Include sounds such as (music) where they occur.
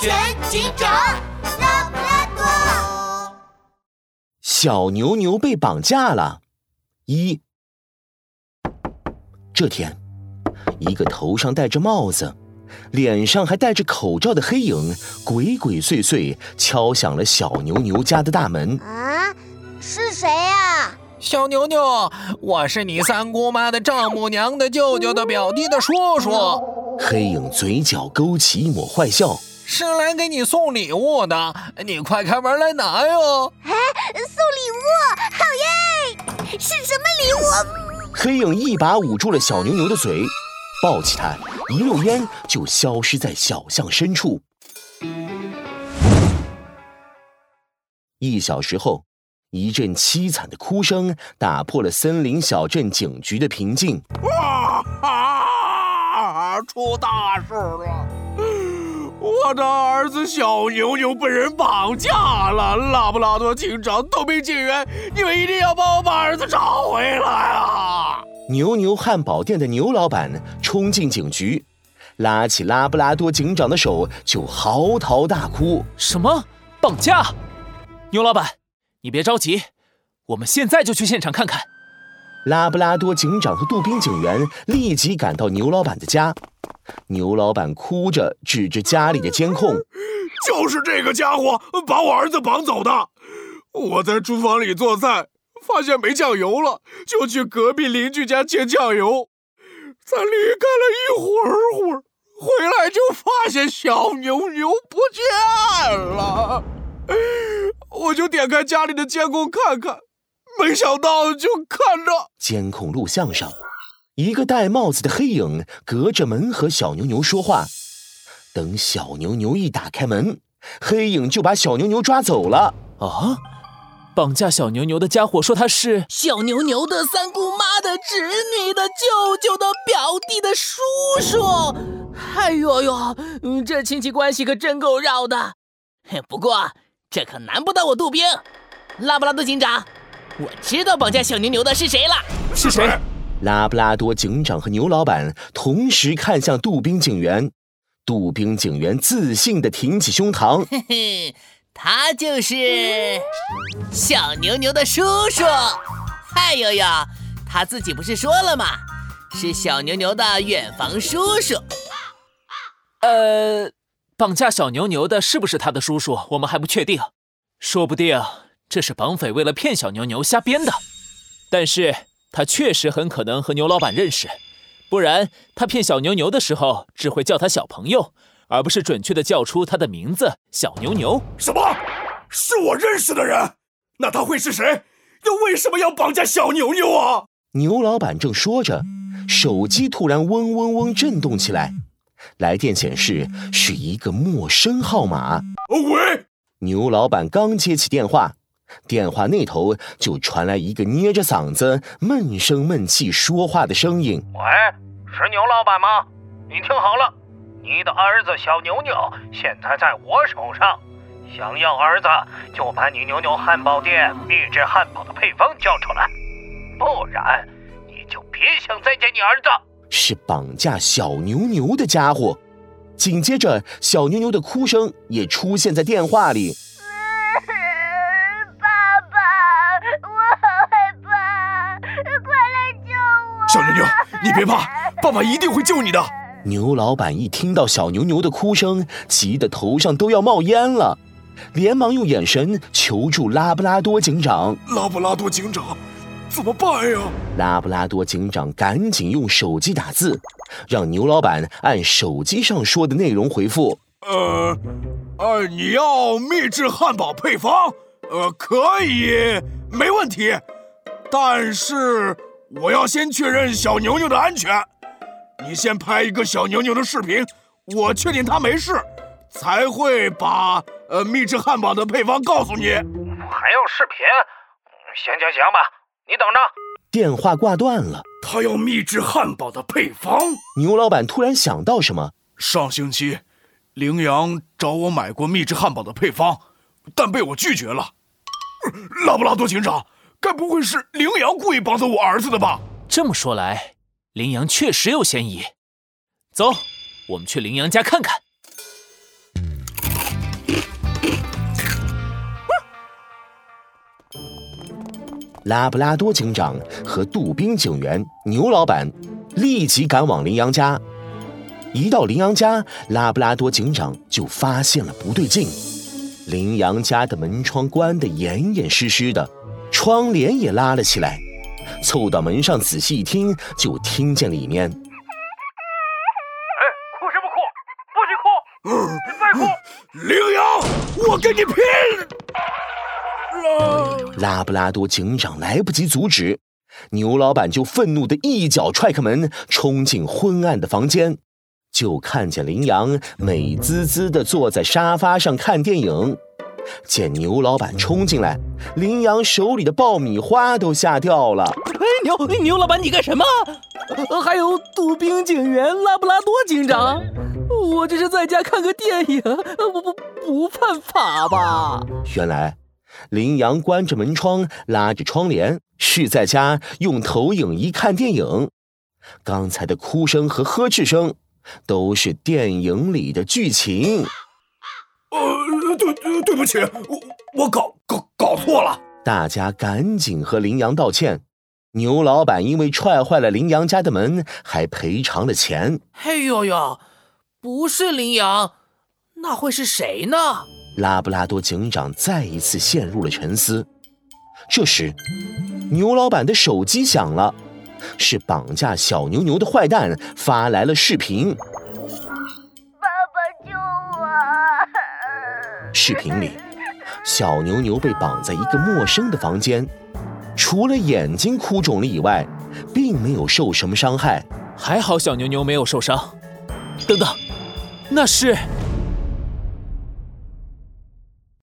全警长，拉布拉多。小牛牛被绑架了。一，这天，一个头上戴着帽子、脸上还戴着口罩的黑影，鬼鬼祟祟敲响了小牛牛家的大门。啊，是谁呀？小牛牛，我是你三姑妈的丈母娘的舅舅的表弟的叔叔。黑影嘴角勾起一抹坏笑，是来给你送礼物的，你快开门来拿哟！哎，送礼物，好耶！是什么礼物？黑影一把捂住了小牛牛的嘴，抱起它，一溜烟就消失在小巷深处。一小时后。一阵凄惨的哭声打破了森林小镇警局的平静。哇啊！出大事了！我的儿子小牛牛被人绑架了！拉布拉多警长、杜宾警员，你们一定要帮我把儿子找回来啊！牛牛汉堡店的牛老板冲进警局，拉起拉布拉多警长的手就嚎啕大哭：“什么绑架？牛老板！”你别着急，我们现在就去现场看看。拉布拉多警长和杜宾警员立即赶到牛老板的家。牛老板哭着指着家里的监控：“ (laughs) 就是这个家伙把我儿子绑走的。我在厨房里做菜，发现没酱油了，就去隔壁邻居家借酱油。才离开了一会儿会儿，回来就发现小牛牛不见了。”我就点开家里的监控看看，没想到就看着监控录像上，一个戴帽子的黑影隔着门和小牛牛说话。等小牛牛一打开门，黑影就把小牛牛抓走了。啊！绑架小牛牛的家伙说他是小牛牛的三姑妈的侄女的舅舅的表弟的叔叔。哎呦呦，这亲戚关系可真够绕的。不过。这可难不倒我杜宾，拉布拉多警长，我知道绑架小牛牛的是谁了。是谁？拉布拉多警长和牛老板同时看向杜宾警员，杜宾警员自信地挺起胸膛，(laughs) 嘿嘿，他就是小牛牛的叔叔。嗨悠悠，他自己不是说了吗？是小牛牛的远房叔叔。呃。绑架小牛牛的是不是他的叔叔？我们还不确定，说不定这是绑匪为了骗小牛牛瞎编的。但是他确实很可能和牛老板认识，不然他骗小牛牛的时候只会叫他小朋友，而不是准确的叫出他的名字小牛牛。什么？是我认识的人？那他会是谁？又为什么要绑架小牛牛啊？牛老板正说着，手机突然嗡嗡嗡震动起来。来电显示是一个陌生号码。喂，牛老板刚接起电话，电话那头就传来一个捏着嗓子、闷声闷气说话的声音：“喂，是牛老板吗？你听好了，你的儿子小牛牛现在在我手上，想要儿子就把你牛牛汉堡店秘制汉堡的配方交出来，不然你就别想再见你儿子。”是绑架小牛牛的家伙，紧接着小牛牛的哭声也出现在电话里。你别怕，爸爸一定会救你的。牛老板一听到小牛牛的哭声，急得头上都要冒烟了，连忙用眼神求助拉布拉多警长。拉布拉多警长。怎么办呀？拉布拉多警长赶紧用手机打字，让牛老板按手机上说的内容回复。呃，呃，你要秘制汉堡配方？呃，可以，没问题。但是我要先确认小牛牛的安全。你先拍一个小牛牛的视频，我确定他没事，才会把呃秘制汉堡的配方告诉你。还要视频？行行行吧。你等着，电话挂断了。他要秘制汉堡的配方。牛老板突然想到什么。上星期，羚羊找我买过秘制汉堡的配方，但被我拒绝了。拉布拉多警长，该不会是羚羊故意绑走我儿子的吧？这么说来，羚羊确实有嫌疑。走，我们去羚羊家看看。拉布拉多警长和杜宾警员牛老板立即赶往羚羊家。一到羚羊家，拉布拉多警长就发现了不对劲，羚羊家的门窗关得严严实实的。窗帘也拉了起来。凑到门上仔细一听，就听见里面：“哎，哭什么哭？不许哭！你再哭，羚羊，我跟你拼！”拉布拉多警长来不及阻止，牛老板就愤怒的一脚踹开门，冲进昏暗的房间，就看见羚羊美滋滋的坐在沙发上看电影。见牛老板冲进来，羚羊手里的爆米花都吓掉了。哎，牛牛老板，你干什么？还有杜宾警员、拉布拉多警长，我这是在家看个电影，不不不犯法吧？原来。羚羊关着门窗，拉着窗帘，是在家用投影仪看电影。刚才的哭声和呵斥声，都是电影里的剧情。呃，对对对不起，我我搞搞搞错了。大家赶紧和羚羊道歉。牛老板因为踹坏了羚羊家的门，还赔偿了钱。嘿呦呦，不是羚羊，那会是谁呢？拉布拉多警长再一次陷入了沉思。这时，牛老板的手机响了，是绑架小牛牛的坏蛋发来了视频。视频里，小牛牛被绑在一个陌生的房间，除了眼睛哭肿了以外，并没有受什么伤害。还好小牛牛没有受伤。等等，那是。